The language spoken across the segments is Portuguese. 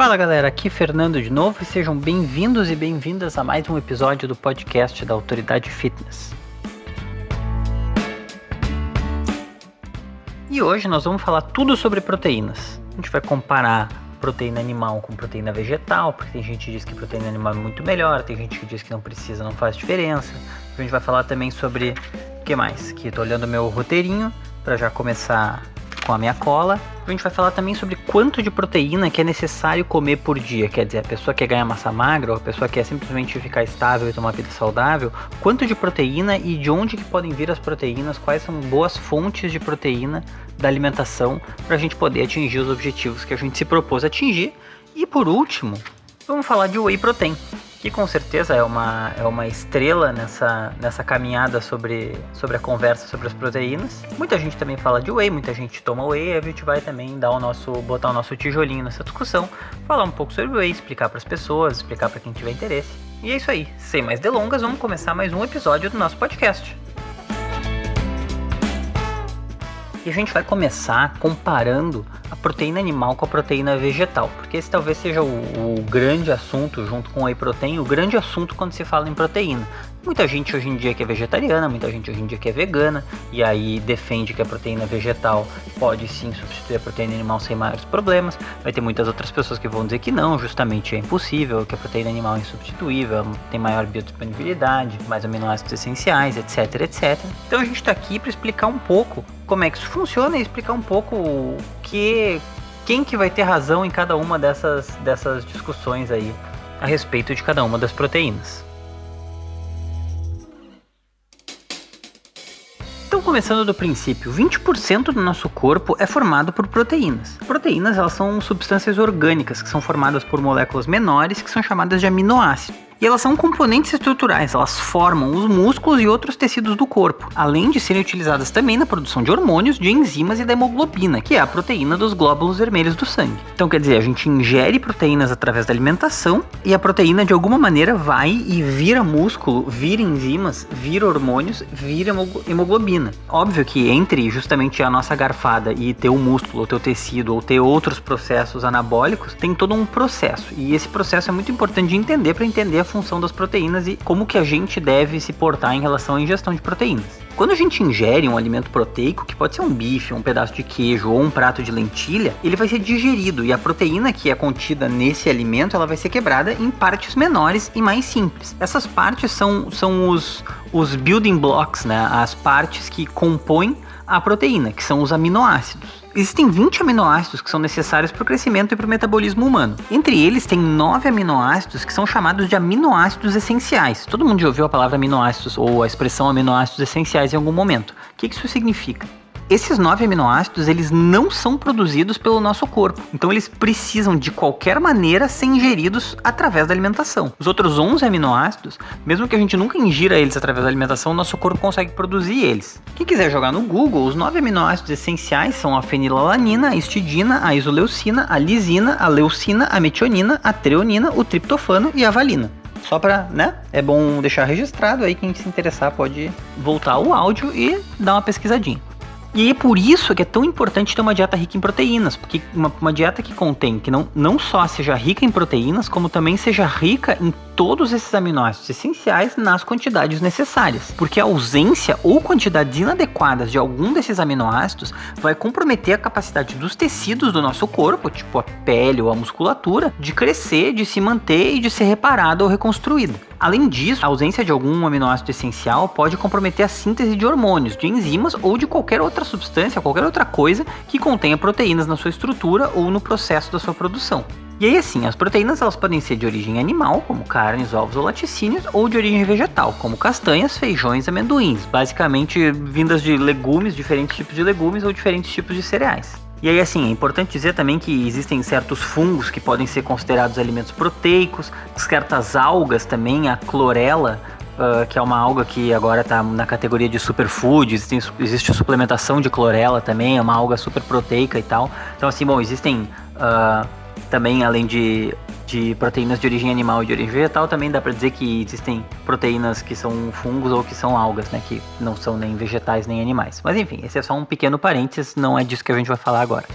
Fala galera, aqui Fernando de novo e sejam bem-vindos e bem-vindas a mais um episódio do podcast da Autoridade Fitness. E hoje nós vamos falar tudo sobre proteínas. A gente vai comparar proteína animal com proteína vegetal, porque tem gente que diz que proteína animal é muito melhor, tem gente que diz que não precisa, não faz diferença. A gente vai falar também sobre o que mais? Que tô olhando meu roteirinho para já começar com a minha cola. A gente vai falar também sobre quanto de proteína que é necessário comer por dia. Quer dizer, a pessoa quer ganhar massa magra ou a pessoa quer simplesmente ficar estável e tomar uma vida saudável. Quanto de proteína e de onde que podem vir as proteínas, quais são boas fontes de proteína da alimentação para a gente poder atingir os objetivos que a gente se propôs atingir. E por último, vamos falar de whey protein que com certeza é uma, é uma estrela nessa, nessa caminhada sobre, sobre a conversa sobre as proteínas. Muita gente também fala de whey, muita gente toma whey, a gente vai também dar o nosso, botar o nosso tijolinho nessa discussão, falar um pouco sobre whey, explicar para as pessoas, explicar para quem tiver interesse. E é isso aí, sem mais delongas, vamos começar mais um episódio do nosso podcast. E a gente vai começar comparando a proteína animal com a proteína vegetal, porque esse talvez seja o, o, grande assunto, junto com o whey protein, o grande assunto quando se fala em proteína. Muita gente hoje em dia que é vegetariana, muita gente hoje em dia que é vegana, e aí defende que a proteína vegetal pode sim substituir a proteína animal sem maiores problemas. Vai ter muitas outras pessoas que vão dizer que não, justamente é impossível, que a proteína animal é insubstituível, tem maior biodisponibilidade, mais aminoácidos essenciais, etc, etc. Então a gente está aqui para explicar um pouco como é que isso funciona e explicar um pouco que quem que vai ter razão em cada uma dessas, dessas discussões aí a respeito de cada uma das proteínas. Então, começando do princípio, 20% do nosso corpo é formado por proteínas. Proteínas, elas são substâncias orgânicas que são formadas por moléculas menores que são chamadas de aminoácidos. E elas são componentes estruturais, elas formam os músculos e outros tecidos do corpo, além de serem utilizadas também na produção de hormônios, de enzimas e da hemoglobina, que é a proteína dos glóbulos vermelhos do sangue. Então quer dizer, a gente ingere proteínas através da alimentação e a proteína de alguma maneira vai e vira músculo, vira enzimas, vira hormônios, vira hemoglobina. Óbvio que entre justamente a nossa garfada e ter o músculo, ou ter o tecido, ou ter outros processos anabólicos, tem todo um processo. E esse processo é muito importante de entender para entender a função das proteínas e como que a gente deve se portar em relação à ingestão de proteínas. Quando a gente ingere um alimento proteico, que pode ser um bife, um pedaço de queijo ou um prato de lentilha, ele vai ser digerido e a proteína que é contida nesse alimento, ela vai ser quebrada em partes menores e mais simples. Essas partes são, são os, os building blocks, né? As partes que compõem a proteína, que são os aminoácidos. Existem 20 aminoácidos que são necessários para o crescimento e para o metabolismo humano. Entre eles, tem 9 aminoácidos que são chamados de aminoácidos essenciais. Todo mundo já ouviu a palavra aminoácidos ou a expressão aminoácidos essenciais em algum momento. O que isso significa? Esses nove aminoácidos, eles não são produzidos pelo nosso corpo. Então eles precisam de qualquer maneira ser ingeridos através da alimentação. Os outros 11 aminoácidos, mesmo que a gente nunca ingira eles através da alimentação, nosso corpo consegue produzir eles. Quem quiser jogar no Google, os nove aminoácidos essenciais são a fenilalanina, a histidina, a isoleucina, a lisina, a leucina, a metionina, a treonina, o triptofano e a valina. Só para, né? É bom deixar registrado aí quem se interessar pode voltar o áudio e dar uma pesquisadinha. E é por isso que é tão importante ter uma dieta rica em proteínas, porque uma, uma, dieta que contém, que não, não só seja rica em proteínas, como também seja rica em todos esses aminoácidos essenciais nas quantidades necessárias. Porque a ausência ou quantidades inadequadas de algum desses aminoácidos vai comprometer a capacidade dos tecidos do nosso corpo, tipo a pele ou a musculatura, de crescer, de se manter e de ser reparada ou reconstruída. Além disso, a ausência de algum aminoácido essencial pode comprometer a síntese de hormônios, de enzimas ou de qualquer outra substância, qualquer outra coisa que contenha proteínas na sua estrutura ou no processo da sua produção. E aí assim, as proteínas elas podem ser de origem animal, como carnes, ovos ou laticínios, ou de origem vegetal, como castanhas, feijões amendoins, basicamente vindas de legumes, diferentes tipos de legumes ou diferentes tipos de cereais. E aí, assim, é importante dizer também que existem certos fungos que podem ser considerados alimentos proteicos, certas algas também, a clorela, uh, que é uma alga que agora está na categoria de superfood, existe, existe suplementação de clorela também, é uma alga super proteica e tal. Então, assim, bom, existem uh, também, além de de proteínas de origem animal e de origem vegetal, também dá para dizer que existem proteínas que são fungos ou que são algas, né, que não são nem vegetais nem animais. Mas enfim, esse é só um pequeno parênteses, não é disso que a gente vai falar agora.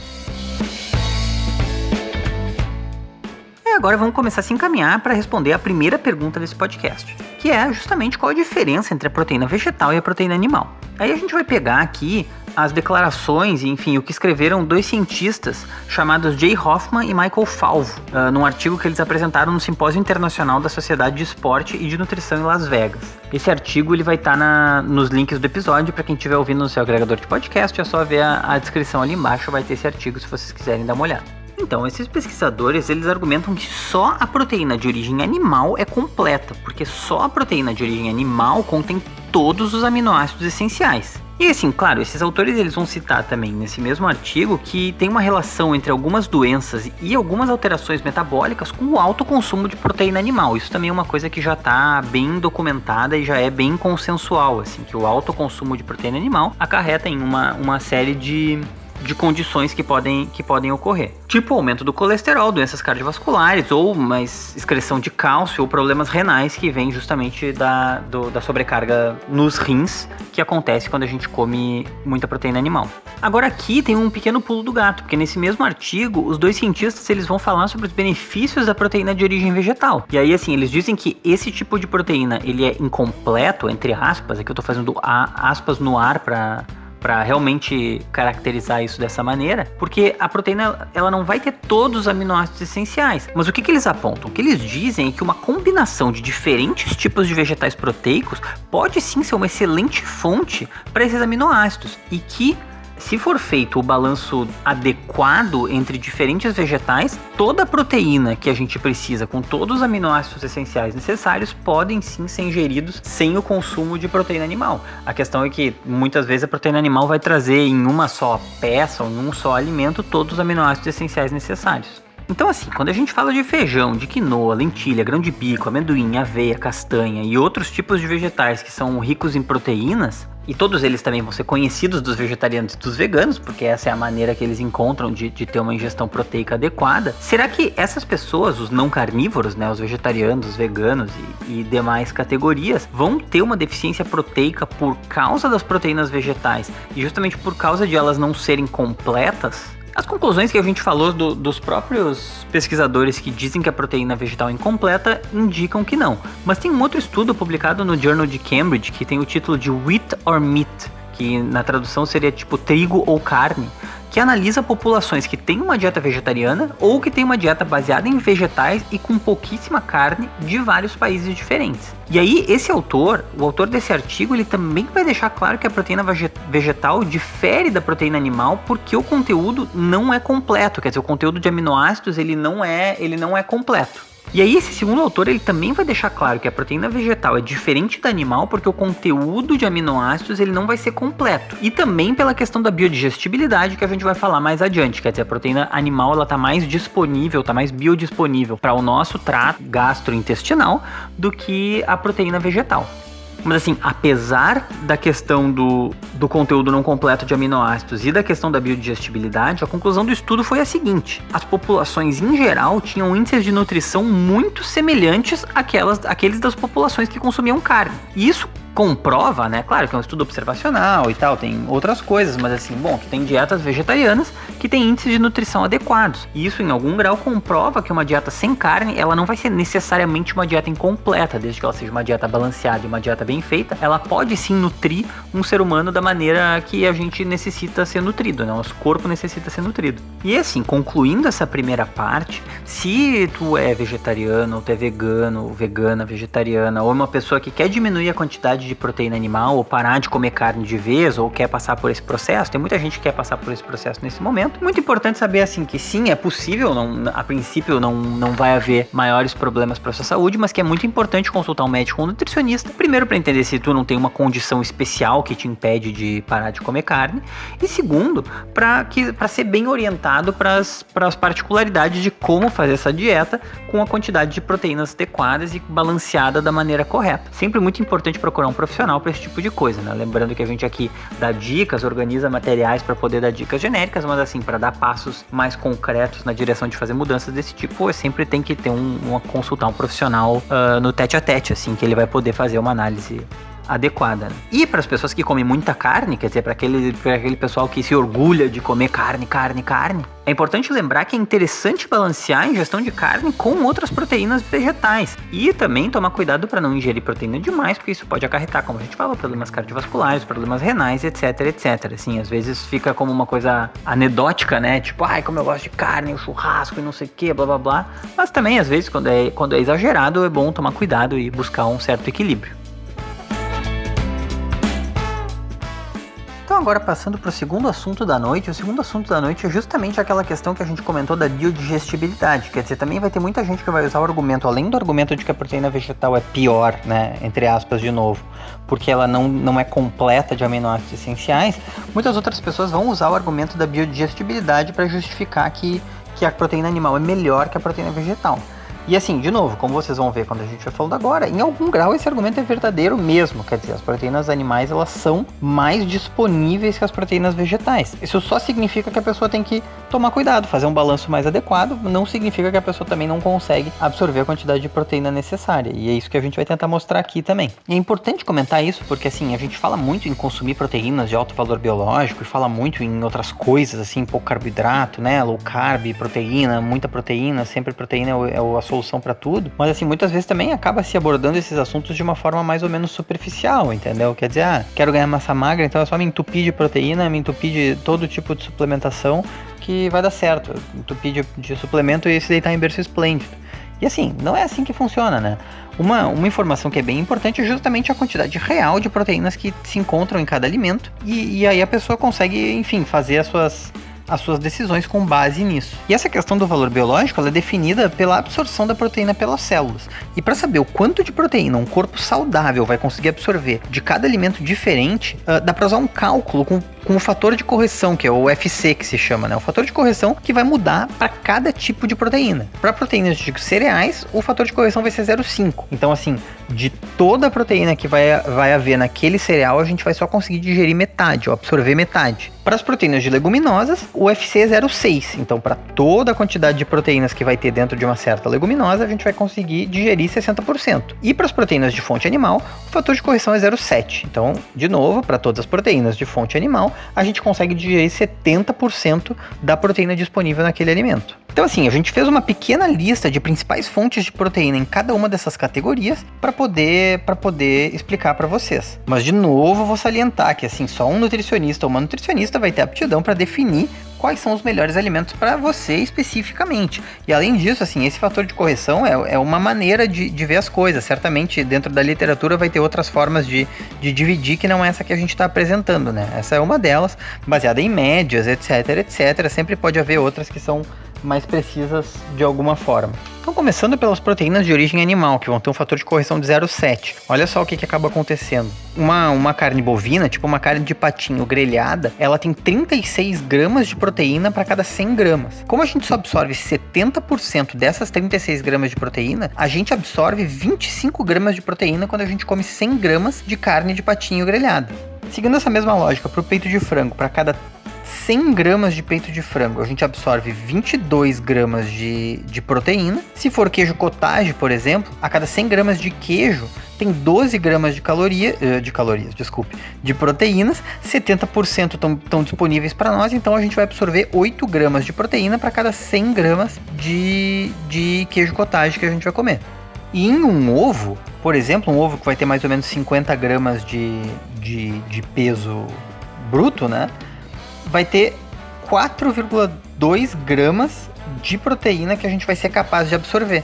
Agora vamos começar a se encaminhar para responder a primeira pergunta desse podcast, que é justamente qual a diferença entre a proteína vegetal e a proteína animal. Aí a gente vai pegar aqui as declarações enfim, o que escreveram dois cientistas chamados Jay Hoffman e Michael Falvo, uh, num artigo que eles apresentaram no Simpósio Internacional da Sociedade de Esporte e de Nutrição em Las Vegas. Esse artigo ele vai estar tá nos links do episódio para quem estiver ouvindo no seu agregador de podcast, é só ver a, a descrição ali embaixo, vai ter esse artigo se vocês quiserem dar uma olhada. Então, esses pesquisadores, eles argumentam que só a proteína de origem animal é completa, porque só a proteína de origem animal contém todos os aminoácidos essenciais. E assim, claro, esses autores eles vão citar também nesse mesmo artigo que tem uma relação entre algumas doenças e algumas alterações metabólicas com o alto consumo de proteína animal. Isso também é uma coisa que já está bem documentada e já é bem consensual, assim, que o alto consumo de proteína animal acarreta em uma, uma série de de condições que podem, que podem ocorrer. Tipo aumento do colesterol, doenças cardiovasculares, ou mais excreção de cálcio, ou problemas renais que vêm justamente da, do, da sobrecarga nos rins que acontece quando a gente come muita proteína animal. Agora aqui tem um pequeno pulo do gato, porque nesse mesmo artigo, os dois cientistas eles vão falar sobre os benefícios da proteína de origem vegetal. E aí assim, eles dizem que esse tipo de proteína, ele é incompleto, entre aspas, aqui eu tô fazendo aspas no ar para para realmente caracterizar isso dessa maneira, porque a proteína ela não vai ter todos os aminoácidos essenciais. Mas o que, que eles apontam? O que eles dizem é que uma combinação de diferentes tipos de vegetais proteicos pode sim ser uma excelente fonte para esses aminoácidos e que se for feito o balanço adequado entre diferentes vegetais, toda a proteína que a gente precisa, com todos os aminoácidos essenciais necessários, podem sim ser ingeridos sem o consumo de proteína animal. A questão é que muitas vezes a proteína animal vai trazer em uma só peça ou em um só alimento todos os aminoácidos essenciais necessários. Então, assim, quando a gente fala de feijão, de quinoa, lentilha, grão de bico, amendoim, aveia, castanha e outros tipos de vegetais que são ricos em proteínas, e todos eles também vão ser conhecidos dos vegetarianos e dos veganos, porque essa é a maneira que eles encontram de, de ter uma ingestão proteica adequada. Será que essas pessoas, os não carnívoros, né, os vegetarianos, os veganos e, e demais categorias, vão ter uma deficiência proteica por causa das proteínas vegetais e justamente por causa de elas não serem completas? As conclusões que a gente falou do, dos próprios pesquisadores que dizem que a proteína vegetal é incompleta indicam que não. Mas tem um outro estudo publicado no Journal de Cambridge que tem o título de Wheat or Meat, que na tradução seria tipo trigo ou carne, que analisa populações que têm uma dieta vegetariana ou que têm uma dieta baseada em vegetais e com pouquíssima carne de vários países diferentes. E aí, esse autor, o autor desse artigo, ele também vai deixar claro que a proteína vegetal difere da proteína animal porque o conteúdo não é completo, quer dizer, o conteúdo de aminoácidos ele não é, ele não é completo. E aí esse segundo autor ele também vai deixar claro que a proteína vegetal é diferente da animal porque o conteúdo de aminoácidos ele não vai ser completo. E também pela questão da biodigestibilidade que a gente vai falar mais adiante, quer dizer, a proteína animal ela tá mais disponível, tá mais biodisponível para o nosso trato gastrointestinal do que a proteína vegetal. Mas assim, apesar da questão do, do conteúdo não completo de aminoácidos e da questão da biodigestibilidade, a conclusão do estudo foi a seguinte: as populações em geral tinham índices de nutrição muito semelhantes àquelas, àqueles das populações que consumiam carne. E isso comprova, né? Claro que é um estudo observacional e tal, tem outras coisas, mas assim, bom, tu tem dietas vegetarianas que têm índices de nutrição adequados. E isso em algum grau comprova que uma dieta sem carne, ela não vai ser necessariamente uma dieta incompleta, desde que ela seja uma dieta balanceada e uma dieta bem feita, ela pode sim nutrir um ser humano da maneira que a gente necessita ser nutrido, né? Nosso corpo necessita ser nutrido. E assim, concluindo essa primeira parte, se tu é vegetariano, ou tu é vegano, vegana, vegetariana, ou uma pessoa que quer diminuir a quantidade de proteína animal ou parar de comer carne de vez ou quer passar por esse processo. Tem muita gente que quer passar por esse processo nesse momento. Muito importante saber assim que sim, é possível, não, a princípio não, não vai haver maiores problemas para sua saúde, mas que é muito importante consultar um médico ou um nutricionista. Primeiro para entender se tu não tem uma condição especial que te impede de parar de comer carne e segundo para que para ser bem orientado para as particularidades de como fazer essa dieta com a quantidade de proteínas adequadas e balanceada da maneira correta. Sempre muito importante procurar um profissional para esse tipo de coisa, né? Lembrando que a gente aqui dá dicas, organiza materiais para poder dar dicas genéricas, mas assim, para dar passos mais concretos na direção de fazer mudanças desse tipo, sempre tem que ter um, uma consultar um profissional uh, no tete a tete, assim, que ele vai poder fazer uma análise adequada. Né? E para as pessoas que comem muita carne, quer dizer, para aquele, aquele pessoal que se orgulha de comer carne, carne, carne, é importante lembrar que é interessante balancear a ingestão de carne com outras proteínas vegetais e também tomar cuidado para não ingerir proteína demais, porque isso pode acarretar, como a gente falou, problemas cardiovasculares, problemas renais, etc, etc. Assim, às vezes fica como uma coisa anedótica, né? Tipo, ai, como eu gosto de carne, o churrasco e não sei o que, blá blá blá. Mas também, às vezes, quando é, quando é exagerado, é bom tomar cuidado e buscar um certo equilíbrio. Então, agora passando para o segundo assunto da noite, o segundo assunto da noite é justamente aquela questão que a gente comentou da biodigestibilidade. Quer dizer, também vai ter muita gente que vai usar o argumento, além do argumento de que a proteína vegetal é pior, né? Entre aspas, de novo, porque ela não, não é completa de aminoácidos essenciais, muitas outras pessoas vão usar o argumento da biodigestibilidade para justificar que, que a proteína animal é melhor que a proteína vegetal. E assim, de novo, como vocês vão ver quando a gente vai falando agora, em algum grau esse argumento é verdadeiro mesmo. Quer dizer, as proteínas animais elas são mais disponíveis que as proteínas vegetais. Isso só significa que a pessoa tem que tomar cuidado, fazer um balanço mais adequado. Não significa que a pessoa também não consegue absorver a quantidade de proteína necessária. E é isso que a gente vai tentar mostrar aqui também. E é importante comentar isso porque assim, a gente fala muito em consumir proteínas de alto valor biológico e fala muito em outras coisas, assim, pouco carboidrato, né? Low carb, proteína, muita proteína, sempre proteína é o, é o solução para tudo, mas assim, muitas vezes também acaba se abordando esses assuntos de uma forma mais ou menos superficial, entendeu? Quer dizer, ah, quero ganhar massa magra, então é só me entupir de proteína, me entupir de todo tipo de suplementação que vai dar certo. Entupir de, de suplemento e se deitar em berço esplêndido. E assim, não é assim que funciona, né? Uma, uma informação que é bem importante é justamente a quantidade real de proteínas que se encontram em cada alimento. E, e aí a pessoa consegue, enfim, fazer as suas as suas decisões com base nisso. E essa questão do valor biológico é definida pela absorção da proteína pelas células. E para saber o quanto de proteína um corpo saudável vai conseguir absorver de cada alimento diferente, uh, dá para usar um cálculo com com o fator de correção, que é o FC que se chama, né? O fator de correção que vai mudar para cada tipo de proteína. Para proteínas de cereais, o fator de correção vai ser 0,5. Então, assim, de toda a proteína que vai, vai haver naquele cereal, a gente vai só conseguir digerir metade, ou absorver metade. Para as proteínas de leguminosas, o UFC é 0,6. Então, para toda a quantidade de proteínas que vai ter dentro de uma certa leguminosa, a gente vai conseguir digerir 60%. E para as proteínas de fonte animal, o fator de correção é 0,7. Então, de novo, para todas as proteínas de fonte animal, a gente consegue digerir 70% da proteína disponível naquele alimento. Então, assim, a gente fez uma pequena lista de principais fontes de proteína em cada uma dessas categorias para poder, poder explicar para vocês. Mas, de novo, vou salientar que, assim, só um nutricionista ou uma nutricionista vai ter aptidão para definir quais são os melhores alimentos para você especificamente. E além disso, assim, esse fator de correção é, é uma maneira de, de, ver as coisas. Certamente dentro da literatura vai ter outras formas de, de dividir que não é essa que a gente está apresentando, né? Essa é uma delas, baseada em médias, etc, etc. Sempre pode haver outras que são mais precisas de alguma forma. Então, começando pelas proteínas de origem animal, que vão ter um fator de correção de 0,7. Olha só o que, que acaba acontecendo. Uma, uma carne bovina, tipo uma carne de patinho grelhada, ela tem 36 gramas de proteína para cada 100 gramas. Como a gente só absorve 70% dessas 36 gramas de proteína, a gente absorve 25 gramas de proteína quando a gente come 100 gramas de carne de patinho grelhada. Seguindo essa mesma lógica, para o peito de frango, para cada 100 gramas de peito de frango, a gente absorve 22 gramas de, de proteína. Se for queijo cottage, por exemplo, a cada 100 gramas de queijo tem 12 gramas de caloria, eh, de calorias, desculpe, de proteínas, 70% estão disponíveis para nós, então a gente vai absorver 8 gramas de proteína para cada 100 gramas de, de queijo cottage que a gente vai comer. E em um ovo, por exemplo, um ovo que vai ter mais ou menos 50 gramas de, de, de peso bruto, né? Vai ter 4,2 gramas de proteína que a gente vai ser capaz de absorver.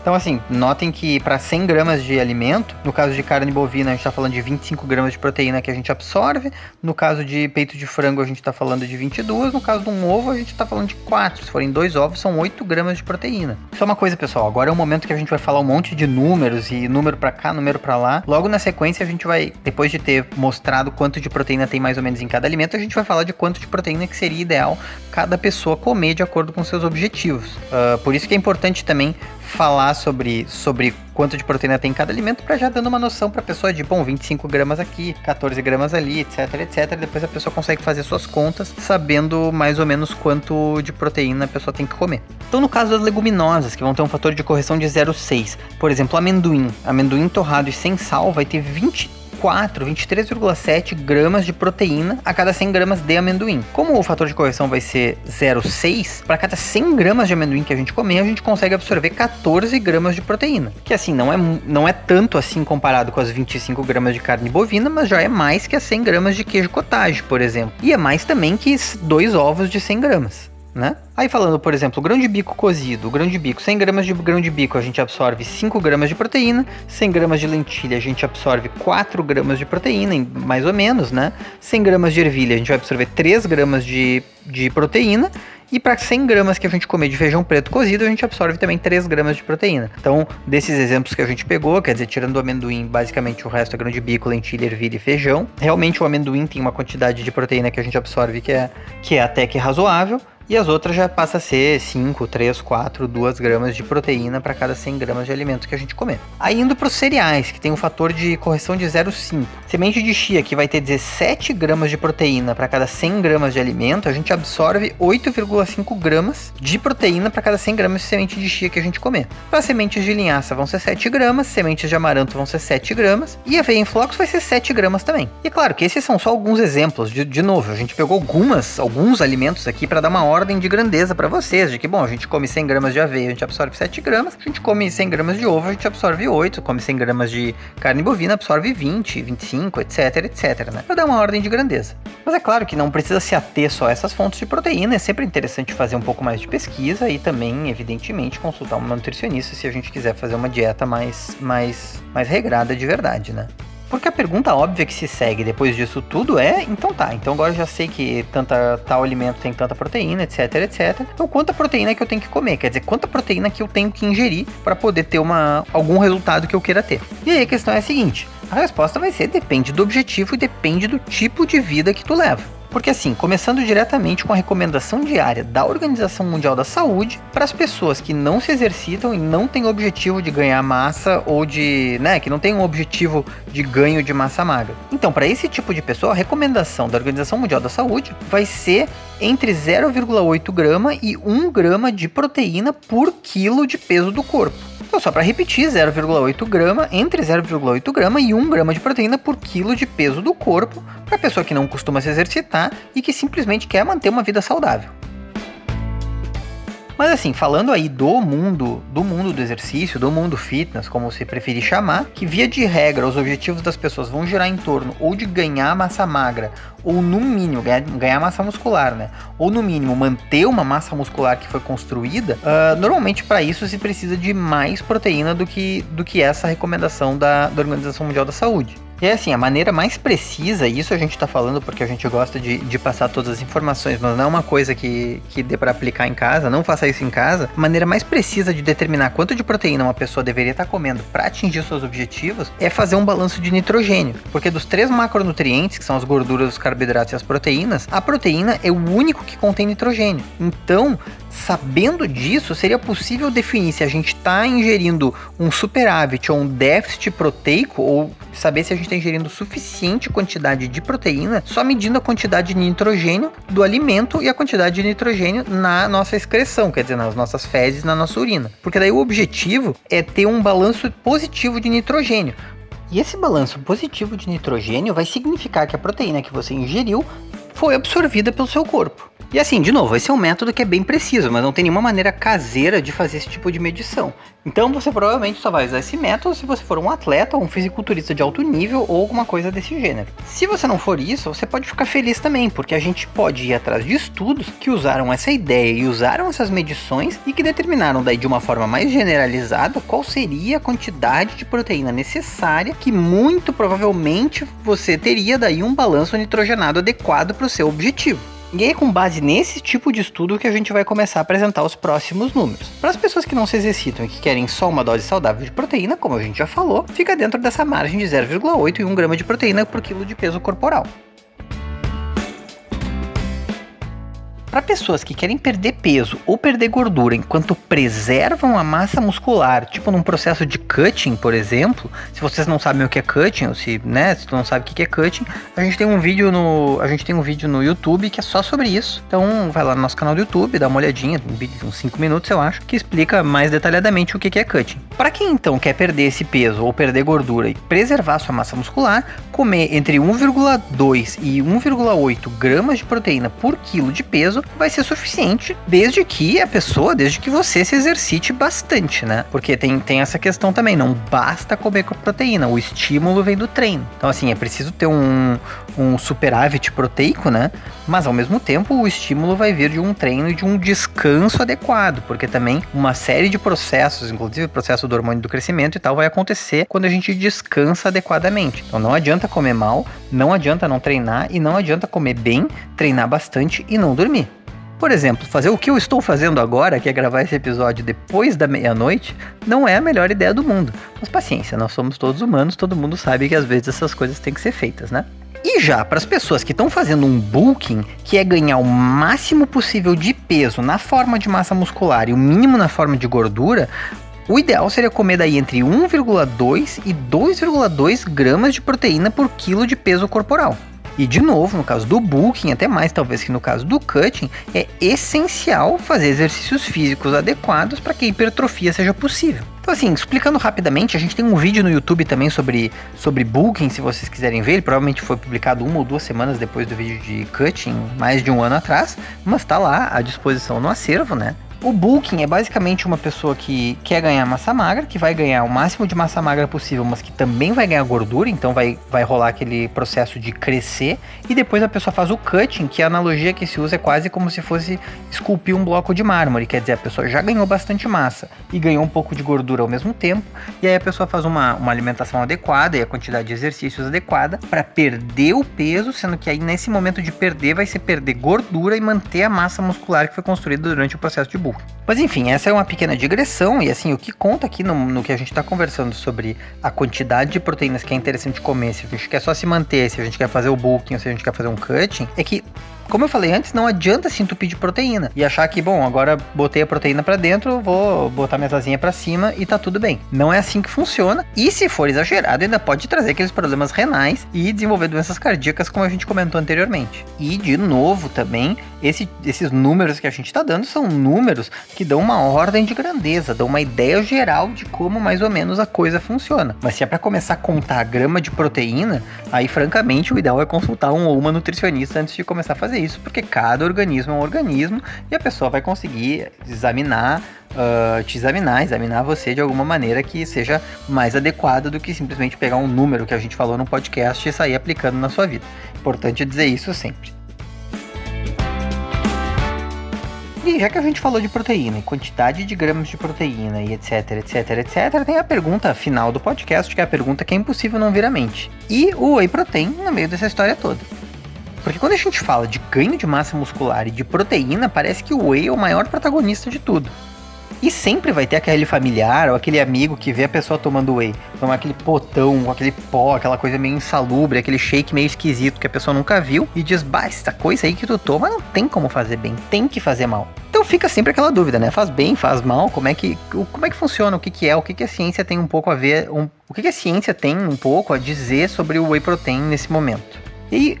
Então, assim, notem que para 100 gramas de alimento, no caso de carne bovina, a gente está falando de 25 gramas de proteína que a gente absorve. No caso de peito de frango, a gente está falando de 22. No caso de um ovo, a gente está falando de 4. Se forem dois ovos, são 8 gramas de proteína. Só uma coisa, pessoal. Agora é o momento que a gente vai falar um monte de números e número para cá, número para lá. Logo na sequência, a gente vai, depois de ter mostrado quanto de proteína tem mais ou menos em cada alimento, a gente vai falar de quanto de proteína que seria ideal cada pessoa comer de acordo com seus objetivos. Uh, por isso que é importante também falar sobre, sobre quanto de proteína tem em cada alimento para já dando uma noção para a pessoa de, bom, 25 gramas aqui, 14 gramas ali, etc, etc. Depois a pessoa consegue fazer suas contas sabendo mais ou menos quanto de proteína a pessoa tem que comer. Então, no caso das leguminosas, que vão ter um fator de correção de 0,6, por exemplo, amendoim. Amendoim torrado e sem sal vai ter 20 24, 23,7 gramas de proteína a cada 100 gramas de amendoim. Como o fator de correção vai ser 0,6, para cada 100 gramas de amendoim que a gente comer, a gente consegue absorver 14 gramas de proteína. Que assim, não é, não é tanto assim comparado com as 25 gramas de carne bovina, mas já é mais que as 100 gramas de queijo cottage, por exemplo. E é mais também que dois ovos de 100 gramas né? Aí falando, por exemplo, grão de bico cozido, grão de bico, 100 gramas de grão de bico a gente absorve 5 gramas de proteína, 100 gramas de lentilha a gente absorve 4 gramas de proteína, mais ou menos, né? 100 gramas de ervilha a gente vai absorver 3 gramas de, de proteína, e para 100 gramas que a gente comer de feijão preto cozido, a gente absorve também 3 gramas de proteína. Então, desses exemplos que a gente pegou, quer dizer, tirando o amendoim, basicamente o resto é grão de bico, lentilha, ervilha e feijão. Realmente o amendoim tem uma quantidade de proteína que a gente absorve que é, que é até que razoável e as outras já passa a ser 5, 3, 4, 2 gramas de proteína para cada 100 gramas de alimento que a gente comer. Aí indo para os cereais, que tem um fator de correção de 0,5. Semente de chia, que vai ter 17 gramas de proteína para cada 100 gramas de alimento, a gente absorve 8,5 gramas de proteína para cada 100 gramas de semente de chia que a gente comer. Para sementes de linhaça vão ser 7 gramas, sementes de amaranto vão ser 7 gramas e aveia em flocos vai ser 7 gramas também. E claro que esses são só alguns exemplos, de, de novo, a gente pegou algumas, alguns alimentos aqui para dar uma ordem ordem de grandeza para vocês, de que, bom, a gente come 100 gramas de aveia, a gente absorve 7 gramas, a gente come 100 gramas de ovo, a gente absorve 8, come 100 gramas de carne bovina, absorve 20, 25, etc, etc, né? Pra dar uma ordem de grandeza. Mas é claro que não precisa se ater só a essas fontes de proteína, é sempre interessante fazer um pouco mais de pesquisa e também, evidentemente, consultar um nutricionista se a gente quiser fazer uma dieta mais, mais, mais regrada de verdade, né? Porque a pergunta óbvia que se segue depois disso tudo é, então tá, então agora eu já sei que tanta, tal alimento tem tanta proteína, etc, etc. Então quanta proteína que eu tenho que comer? Quer dizer, quanta proteína que eu tenho que ingerir para poder ter uma, algum resultado que eu queira ter? E aí a questão é a seguinte, a resposta vai ser depende do objetivo e depende do tipo de vida que tu leva. Porque assim, começando diretamente com a recomendação diária da Organização Mundial da Saúde para as pessoas que não se exercitam e não têm objetivo de ganhar massa ou de, né, que não tem um objetivo de ganho de massa magra. Então, para esse tipo de pessoa, a recomendação da Organização Mundial da Saúde vai ser entre 0,8 grama e 1 grama de proteína por quilo de peso do corpo. Então, só para repetir, 0,8 grama, entre 0,8 grama e 1 grama de proteína por quilo de peso do corpo, para pessoa que não costuma se exercitar e que simplesmente quer manter uma vida saudável. Mas assim, falando aí do mundo, do mundo do exercício, do mundo fitness, como você preferir chamar, que via de regra os objetivos das pessoas vão girar em torno ou de ganhar massa magra, ou no mínimo ganhar, ganhar massa muscular, né? Ou no mínimo manter uma massa muscular que foi construída. Uh, normalmente para isso se precisa de mais proteína do que, do que essa recomendação da, da Organização Mundial da Saúde. E é assim, a maneira mais precisa, e isso a gente tá falando porque a gente gosta de, de passar todas as informações, mas não é uma coisa que, que dê para aplicar em casa, não faça isso em casa. A maneira mais precisa de determinar quanto de proteína uma pessoa deveria estar tá comendo para atingir seus objetivos é fazer um balanço de nitrogênio. Porque dos três macronutrientes, que são as gorduras, os carboidratos e as proteínas, a proteína é o único que contém nitrogênio. Então, sabendo disso, seria possível definir se a gente está ingerindo um superávit ou um déficit proteico, ou saber se a gente está ingerindo suficiente quantidade de proteína, só medindo a quantidade de nitrogênio do alimento e a quantidade de nitrogênio na nossa excreção, quer dizer, nas nossas fezes, na nossa urina. Porque daí o objetivo é ter um balanço positivo de nitrogênio. E esse balanço positivo de nitrogênio vai significar que a proteína que você ingeriu foi absorvida pelo seu corpo. E assim, de novo, esse é um método que é bem preciso, mas não tem nenhuma maneira caseira de fazer esse tipo de medição. Então você provavelmente só vai usar esse método se você for um atleta ou um fisiculturista de alto nível ou alguma coisa desse gênero. Se você não for isso, você pode ficar feliz também, porque a gente pode ir atrás de estudos que usaram essa ideia e usaram essas medições e que determinaram daí de uma forma mais generalizada qual seria a quantidade de proteína necessária que muito provavelmente você teria daí um balanço nitrogenado adequado para o seu objetivo. E é com base nesse tipo de estudo que a gente vai começar a apresentar os próximos números. Para as pessoas que não se exercitam e que querem só uma dose saudável de proteína, como a gente já falou, fica dentro dessa margem de 0,8 e 1 grama de proteína por quilo de peso corporal. Para pessoas que querem perder peso ou perder gordura enquanto preservam a massa muscular, tipo num processo de cutting, por exemplo, se vocês não sabem o que é cutting, ou se, né, se tu não sabe o que é cutting, a gente tem um vídeo no, a gente tem um vídeo no YouTube que é só sobre isso. Então, vai lá no nosso canal do YouTube, dá uma olhadinha, um vídeo de uns 5 minutos, eu acho, que explica mais detalhadamente o que é cutting. Para quem então quer perder esse peso ou perder gordura e preservar sua massa muscular, comer entre 1,2 e 1,8 gramas de proteína por quilo de peso peso vai ser suficiente, desde que a pessoa, desde que você se exercite bastante, né? Porque tem, tem essa questão também, não basta comer com proteína, o estímulo vem do treino. Então, assim, é preciso ter um, um superávit proteico, né? Mas ao mesmo tempo, o estímulo vai vir de um treino e de um descanso adequado, porque também uma série de processos, inclusive o processo do hormônio do crescimento e tal, vai acontecer quando a gente descansa adequadamente. Então, não adianta comer mal, não adianta não treinar e não adianta comer bem, treinar bastante e não dormir. Por exemplo, fazer o que eu estou fazendo agora, que é gravar esse episódio depois da meia-noite, não é a melhor ideia do mundo. Mas paciência, nós somos todos humanos, todo mundo sabe que às vezes essas coisas têm que ser feitas, né? E já para as pessoas que estão fazendo um bulking, que é ganhar o máximo possível de peso na forma de massa muscular e o mínimo na forma de gordura, o ideal seria comer daí entre 1,2 e 2,2 gramas de proteína por quilo de peso corporal. E de novo, no caso do bulking, até mais talvez que no caso do cutting, é essencial fazer exercícios físicos adequados para que a hipertrofia seja possível. Então, assim, explicando rapidamente, a gente tem um vídeo no YouTube também sobre, sobre bulking, se vocês quiserem ver. Ele provavelmente foi publicado uma ou duas semanas depois do vídeo de cutting, mais de um ano atrás, mas está lá à disposição no acervo, né? O bulking é basicamente uma pessoa que quer ganhar massa magra, que vai ganhar o máximo de massa magra possível, mas que também vai ganhar gordura, então vai, vai rolar aquele processo de crescer. E depois a pessoa faz o cutting, que a analogia que se usa é quase como se fosse esculpir um bloco de mármore, quer dizer, a pessoa já ganhou bastante massa e ganhou um pouco de gordura ao mesmo tempo, e aí a pessoa faz uma, uma alimentação adequada e a quantidade de exercícios adequada para perder o peso, sendo que aí nesse momento de perder vai ser perder gordura e manter a massa muscular que foi construída durante o processo de bulking. Mas enfim, essa é uma pequena digressão e assim, o que conta aqui no, no que a gente está conversando sobre a quantidade de proteínas que é interessante comer, se a gente quer só se manter, se a gente quer fazer o bulking ou se a gente quer fazer um cutting, é que como eu falei antes, não adianta se entupir de proteína e achar que, bom, agora botei a proteína para dentro, vou botar minha asinha para cima e tá tudo bem. Não é assim que funciona. E se for exagerado, ainda pode trazer aqueles problemas renais e desenvolver doenças cardíacas, como a gente comentou anteriormente. E de novo também, esse, esses números que a gente está dando são números que dão uma ordem de grandeza, dão uma ideia geral de como mais ou menos a coisa funciona. Mas se é para começar a contar a grama de proteína, aí francamente o ideal é consultar um ou uma nutricionista antes de começar a fazer isso, porque cada organismo é um organismo e a pessoa vai conseguir examinar, uh, te examinar, examinar você de alguma maneira que seja mais adequada do que simplesmente pegar um número que a gente falou no podcast e sair aplicando na sua vida. Importante dizer isso sempre. E já que a gente falou de proteína, quantidade de gramas de proteína e etc, etc, etc, tem a pergunta final do podcast, que é a pergunta que é impossível não vir à mente. E o whey protein no meio dessa história toda. Porque quando a gente fala de ganho de massa muscular e de proteína, parece que o whey é o maior protagonista de tudo. E sempre vai ter aquele familiar ou aquele amigo que vê a pessoa tomando whey, tomar aquele potão, aquele pó, aquela coisa meio insalubre, aquele shake meio esquisito que a pessoa nunca viu e diz: Bah, essa coisa aí que tu toma não tem como fazer bem, tem que fazer mal. Então fica sempre aquela dúvida, né? Faz bem, faz mal, como é que, como é que funciona, o que, que é, o que, que a ciência tem um pouco a ver, um, o que, que a ciência tem um pouco a dizer sobre o whey protein nesse momento. E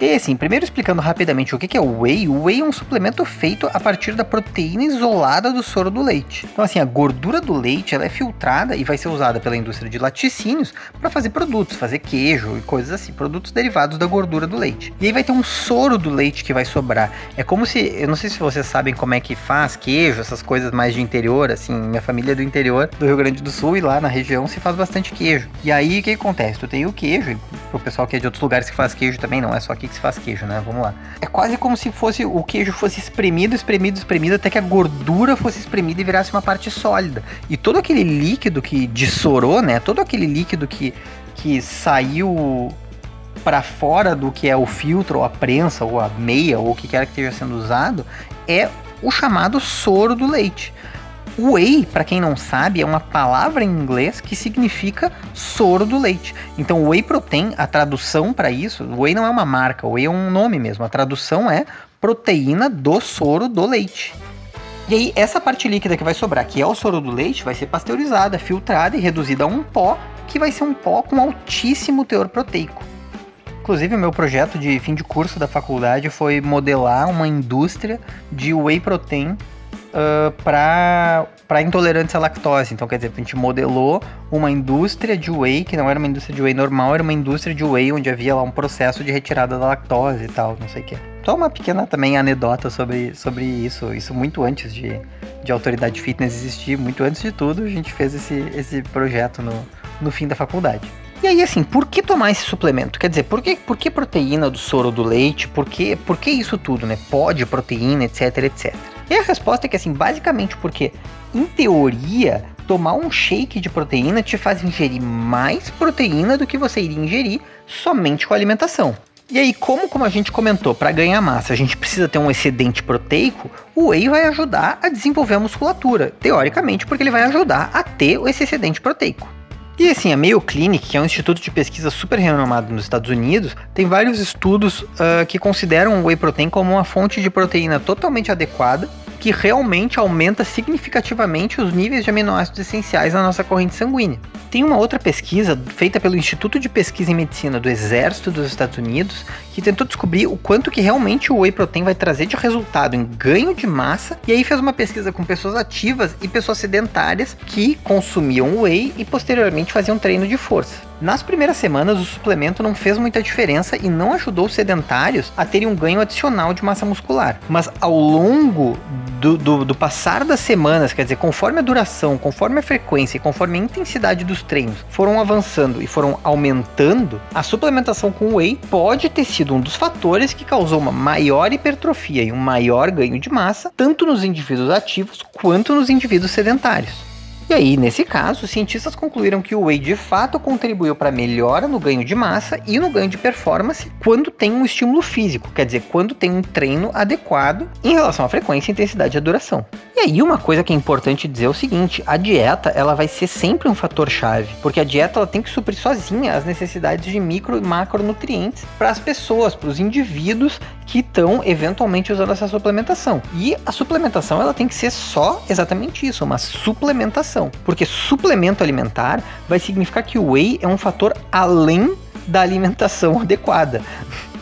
e assim, primeiro explicando rapidamente o que é o whey, o whey é um suplemento feito a partir da proteína isolada do soro do leite. Então assim, a gordura do leite ela é filtrada e vai ser usada pela indústria de laticínios para fazer produtos, fazer queijo e coisas assim, produtos derivados da gordura do leite. E aí vai ter um soro do leite que vai sobrar. É como se, eu não sei se vocês sabem como é que faz queijo, essas coisas mais de interior, assim, minha família é do interior do Rio Grande do Sul e lá na região se faz bastante queijo. E aí o que acontece? Tu tem o queijo, pro pessoal que é de outros lugares que faz queijo também, não é só aqui que se faz queijo, né? Vamos lá. É quase como se fosse o queijo fosse espremido, espremido, espremido, até que a gordura fosse espremida e virasse uma parte sólida. E todo aquele líquido que dissorou, né? Todo aquele líquido que, que saiu para fora do que é o filtro, ou a prensa, ou a meia, ou o que quer que esteja sendo usado, é o chamado soro do leite. Whey, para quem não sabe, é uma palavra em inglês que significa soro do leite. Então, whey protein, a tradução para isso, whey não é uma marca, whey é um nome mesmo. A tradução é proteína do soro do leite. E aí, essa parte líquida que vai sobrar, que é o soro do leite, vai ser pasteurizada, filtrada e reduzida a um pó, que vai ser um pó com altíssimo teor proteico. Inclusive, o meu projeto de fim de curso da faculdade foi modelar uma indústria de whey protein uh, para intolerantes à lactose. Então, quer dizer, a gente modelou uma indústria de whey, que não era uma indústria de whey normal, era uma indústria de whey onde havia lá um processo de retirada da lactose e tal, não sei o que. Só uma pequena também anedota sobre, sobre isso. Isso muito antes de, de autoridade fitness existir, muito antes de tudo, a gente fez esse, esse projeto no, no fim da faculdade. E aí, assim, por que tomar esse suplemento? Quer dizer, por que, por que proteína do soro do leite? Por que, por que isso tudo, né? Pode, proteína, etc, etc. E a resposta é que, assim, basicamente porque, em teoria, tomar um shake de proteína te faz ingerir mais proteína do que você iria ingerir somente com a alimentação. E aí, como, como a gente comentou, para ganhar massa a gente precisa ter um excedente proteico, o whey vai ajudar a desenvolver a musculatura, teoricamente, porque ele vai ajudar a ter esse excedente proteico. E assim, a Mayo Clinic, que é um instituto de pesquisa super renomado nos Estados Unidos, tem vários estudos uh, que consideram o whey protein como uma fonte de proteína totalmente adequada que realmente aumenta significativamente os níveis de aminoácidos essenciais na nossa corrente sanguínea. Tem uma outra pesquisa feita pelo Instituto de Pesquisa em Medicina do Exército dos Estados Unidos que tentou descobrir o quanto que realmente o whey protein vai trazer de resultado em ganho de massa e aí fez uma pesquisa com pessoas ativas e pessoas sedentárias que consumiam whey e posteriormente faziam treino de força. Nas primeiras semanas, o suplemento não fez muita diferença e não ajudou os sedentários a terem um ganho adicional de massa muscular. Mas ao longo do, do, do, passar das semanas, quer dizer, conforme a duração, conforme a frequência e conforme a intensidade dos treinos foram avançando e foram aumentando, a suplementação com whey pode ter sido um dos fatores que causou uma maior hipertrofia e um maior ganho de massa, tanto nos indivíduos ativos quanto nos indivíduos sedentários. E aí, nesse caso, os cientistas concluíram que o whey de fato contribuiu para melhora no ganho de massa e no ganho de performance quando tem um estímulo físico, quer dizer, quando tem um treino adequado em relação à frequência, intensidade e duração. E aí uma coisa que é importante dizer é o seguinte, a dieta ela vai ser sempre um fator chave, porque a dieta ela tem que suprir sozinha as necessidades de micro e macronutrientes para as pessoas, para os indivíduos que estão eventualmente usando essa suplementação. E a suplementação ela tem que ser só exatamente isso, uma suplementação, porque suplemento alimentar vai significar que o whey é um fator além da alimentação adequada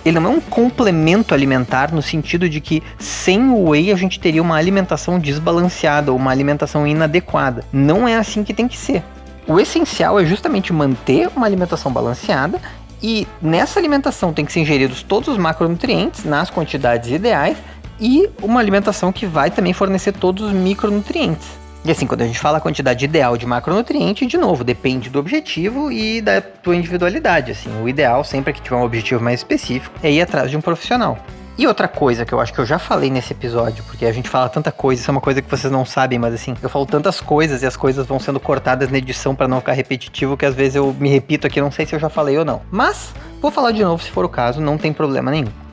ele não é um complemento alimentar no sentido de que sem o whey a gente teria uma alimentação desbalanceada ou uma alimentação inadequada. Não é assim que tem que ser. O essencial é justamente manter uma alimentação balanceada e nessa alimentação tem que ser ingeridos todos os macronutrientes nas quantidades ideais e uma alimentação que vai também fornecer todos os micronutrientes. E assim, quando a gente fala a quantidade ideal de macronutriente, de novo, depende do objetivo e da tua individualidade. Assim, o ideal, sempre que tiver um objetivo mais específico, é ir atrás de um profissional. E outra coisa que eu acho que eu já falei nesse episódio, porque a gente fala tanta coisa, isso é uma coisa que vocês não sabem, mas assim, eu falo tantas coisas e as coisas vão sendo cortadas na edição para não ficar repetitivo, que às vezes eu me repito aqui, não sei se eu já falei ou não. Mas, vou falar de novo se for o caso, não tem problema nenhum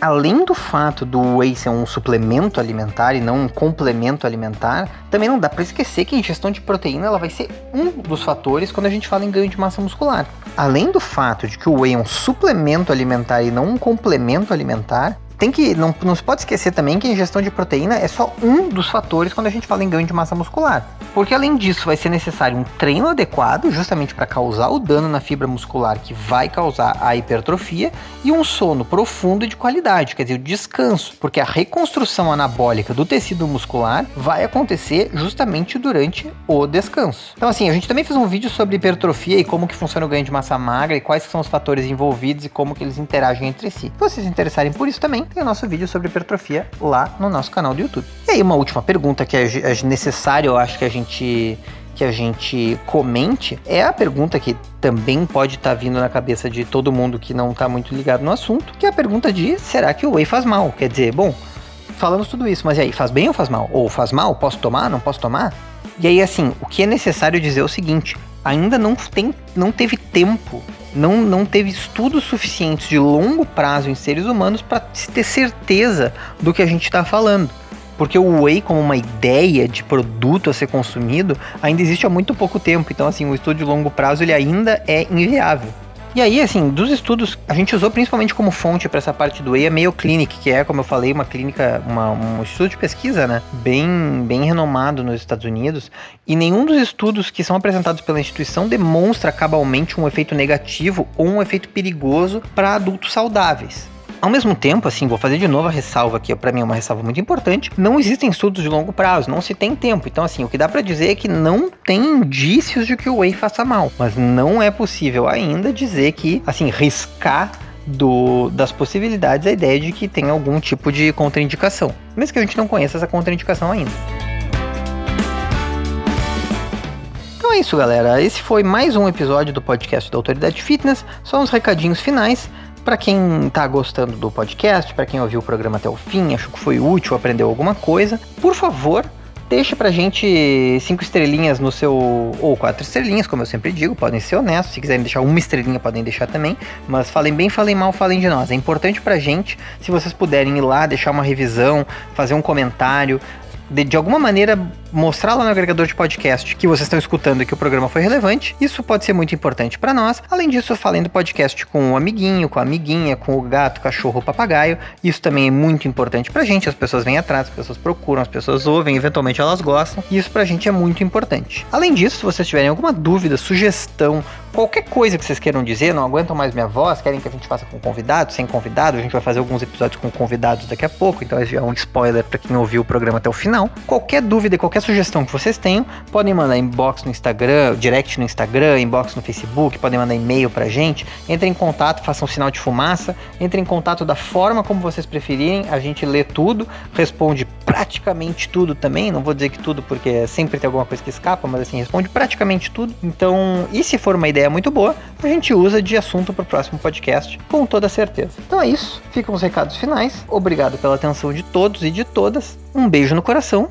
além do fato do whey ser um suplemento alimentar e não um complemento alimentar, também não dá para esquecer que a ingestão de proteína ela vai ser um dos fatores quando a gente fala em ganho de massa muscular. Além do fato de que o whey é um suplemento alimentar e não um complemento alimentar, tem que não, não se pode esquecer também que a ingestão de proteína é só um dos fatores quando a gente fala em ganho de massa muscular. Porque além disso, vai ser necessário um treino adequado, justamente para causar o dano na fibra muscular que vai causar a hipertrofia, e um sono profundo e de qualidade, quer dizer, o descanso, porque a reconstrução anabólica do tecido muscular vai acontecer justamente durante o descanso. Então assim, a gente também fez um vídeo sobre hipertrofia e como que funciona o ganho de massa magra e quais são os fatores envolvidos e como que eles interagem entre si. Se vocês se interessarem por isso também, tem o nosso vídeo sobre hipertrofia lá no nosso canal do YouTube. E aí uma última pergunta que é, é necessário, eu acho que a gente que a gente comente é a pergunta que também pode estar tá vindo na cabeça de todo mundo que não está muito ligado no assunto, que é a pergunta de será que o whey faz mal? Quer dizer, bom, falamos tudo isso, mas e aí, faz bem ou faz mal? Ou faz mal? Posso tomar? Não posso tomar? E aí, assim, o que é necessário dizer é o seguinte: ainda não, tem, não teve tempo, não, não teve estudos suficientes de longo prazo em seres humanos para ter certeza do que a gente está falando. porque o whey como uma ideia de produto a ser consumido ainda existe há muito pouco tempo. Então, assim, o estudo de longo prazo ele ainda é inviável. E aí, assim, dos estudos, a gente usou principalmente como fonte para essa parte do whey a Mayo Clinic, que é, como eu falei, uma clínica, uma, um estudo de pesquisa, né? Bem, bem renomado nos Estados Unidos. E nenhum dos estudos que são apresentados pela instituição demonstra cabalmente um efeito negativo ou um efeito perigoso para adultos saudáveis. Ao mesmo tempo, assim, vou fazer de novo a ressalva aqui, para mim é uma ressalva muito importante. Não existem estudos de longo prazo, não se tem tempo. Então, assim, o que dá para dizer é que não tem indícios de que o whey faça mal, mas não é possível ainda dizer que, assim, riscar do, das possibilidades a ideia de que tem algum tipo de contraindicação, mesmo que a gente não conheça essa contraindicação ainda. Então é isso, galera. Esse foi mais um episódio do podcast da Autoridade Fitness. Só uns recadinhos finais. Para quem tá gostando do podcast, para quem ouviu o programa até o fim, achou que foi útil, aprendeu alguma coisa, por favor, deixa pra gente cinco estrelinhas no seu. ou quatro estrelinhas, como eu sempre digo, podem ser honestos. Se quiserem deixar uma estrelinha, podem deixar também. Mas falem bem, falem mal, falem de nós. É importante pra gente, se vocês puderem ir lá, deixar uma revisão, fazer um comentário, de, de alguma maneira mostrar lá no agregador de podcast que vocês estão escutando e que o programa foi relevante, isso pode ser muito importante para nós. Além disso, falando do podcast com o amiguinho, com a amiguinha, com o gato, cachorro, papagaio, isso também é muito importante pra gente. As pessoas vêm atrás, as pessoas procuram, as pessoas ouvem, eventualmente elas gostam, e isso pra gente é muito importante. Além disso, se vocês tiverem alguma dúvida, sugestão, qualquer coisa que vocês queiram dizer, não aguentam mais minha voz, querem que a gente faça com convidado, sem convidado, a gente vai fazer alguns episódios com convidados daqui a pouco, então é um spoiler para quem ouviu o programa até o final. Qualquer dúvida e qualquer sugestão que vocês tenham, podem mandar inbox no Instagram, direct no Instagram, inbox no Facebook, podem mandar e-mail pra gente, entrem em contato, façam um sinal de fumaça, entrem em contato da forma como vocês preferirem, a gente lê tudo, responde praticamente tudo também, não vou dizer que tudo porque sempre tem alguma coisa que escapa, mas assim, responde praticamente tudo. Então, e se for uma ideia muito boa, a gente usa de assunto para o próximo podcast, com toda certeza. Então é isso, ficam os recados finais. Obrigado pela atenção de todos e de todas. Um beijo no coração,